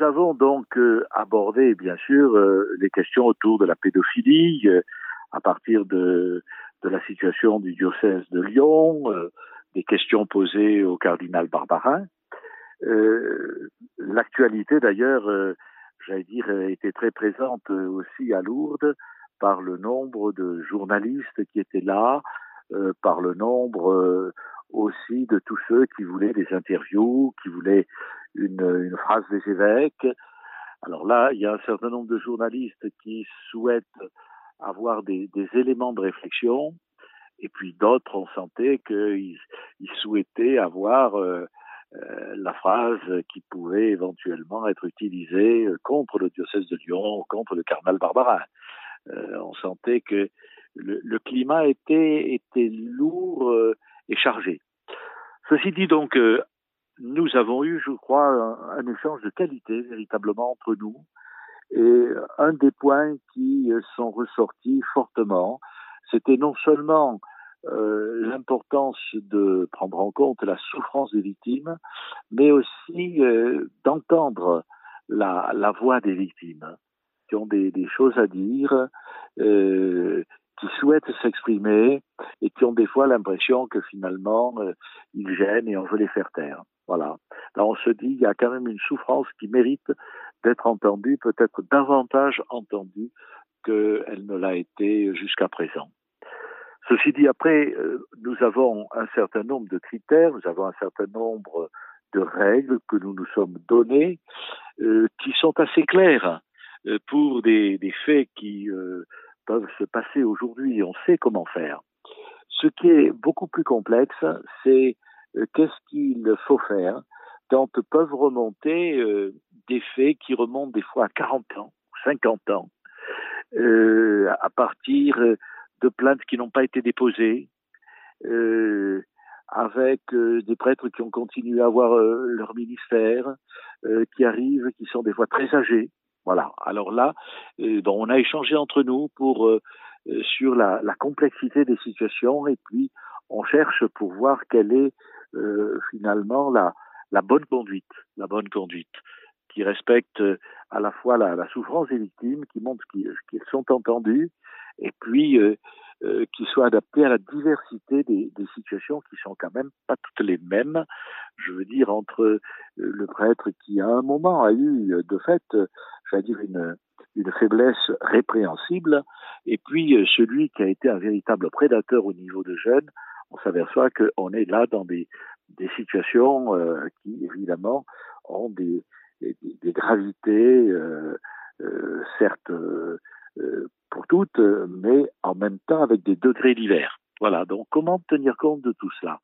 nous avons donc euh, abordé, bien sûr, euh, les questions autour de la pédophilie euh, à partir de, de la situation du diocèse de Lyon, des questions posées au cardinal Barbarin. L'actualité, d'ailleurs, j'allais dire, était très présente aussi à Lourdes par le nombre de journalistes qui étaient là, par le nombre aussi de tous ceux qui voulaient des interviews, qui voulaient une, une phrase des évêques. Alors là, il y a un certain nombre de journalistes qui souhaitent avoir des, des éléments de réflexion, et puis d'autres ont senti qu'ils ils souhaitaient avoir euh, euh, la phrase qui pouvait éventuellement être utilisée contre le diocèse de Lyon, contre le cardinal Barbarin. Euh, on sentait que le, le, climat était, était lourd euh, chargé. Ceci dit donc, euh, nous avons eu, je crois, un, échange de qualité véritablement entre nous. Et un des points qui sont ressortis fortement, c'était non seulement euh, l'importance de prendre en compte la souffrance des victimes, mais aussi euh, d'entendre la, voix des victimes, qui ont des, choses à dire, euh, qui souhaitent s'exprimer et qui ont des fois l'impression que finalement euh, ils gênent et on veut les faire taire. Voilà. Là, on se dit il y a quand même une souffrance qui mérite d'être entendue, peut-être davantage entendue qu'elle ne l'a été jusqu'à présent. Ceci dit, après, euh, nous avons un certain nombre de critères, nous avons un certain nombre de règles que nous nous sommes données, euh, qui sont assez claires euh, pour des, des faits qui euh, peuvent se passer aujourd'hui. On sait comment faire. Ce qui est beaucoup plus complexe, c'est euh, qu'est-ce qu'il faut faire quand peuvent remonter euh, des faits qui remontent des fois à 40 ans, 50 ans, euh, à partir de plaintes qui n'ont pas été déposées, euh, avec euh, des prêtres qui ont continué à avoir euh, leur ministère, qui arrivent, qui sont des fois très âgés. Voilà. Alors là, on a échangé entre nous pour sur la, la, complexité des situations et puis on cherche pour voir quelle est finalement la, la bonne conduite, la bonne conduite qui respecte à la fois la, la souffrance des victimes, qui montre qu'ils sont entendus, et puis euh, euh, qui soit adapté à la diversité des, des, situations qui sont quand même pas toutes les mêmes. Je veux dire entre euh, le prêtre qui à un moment a eu de fait, j'allais dire une une faiblesse répréhensible, et puis celui qui a été un véritable prédateur au niveau de jeunes, on s'aperçoit qu'on est là dans des, situations euh, qui évidemment ont des, gravités, euh, euh, certes pour toutes, mais en même temps avec des degrés divers. Voilà, donc comment tenir compte de tout cela?